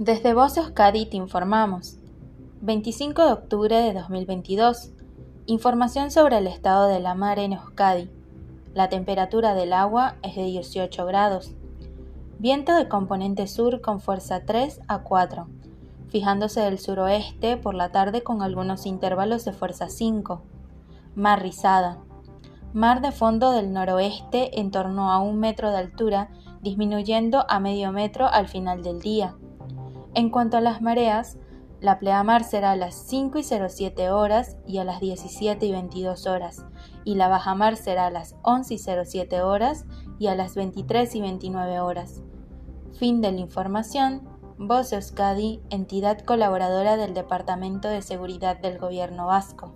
Desde Voz Euskadi te informamos. 25 de octubre de 2022. Información sobre el estado de la mar en Euskadi. La temperatura del agua es de 18 grados. Viento de componente sur con fuerza 3 a 4, fijándose del suroeste por la tarde con algunos intervalos de fuerza 5. Mar rizada. Mar de fondo del noroeste en torno a un metro de altura, disminuyendo a medio metro al final del día. En cuanto a las mareas, la pleamar será a las 5 y 07 horas y a las 17 y 22 horas, y la bajamar será a las 11 y 07 horas y a las 23 y 29 horas. Fin de la información. Voz Euskadi, entidad colaboradora del Departamento de Seguridad del Gobierno Vasco.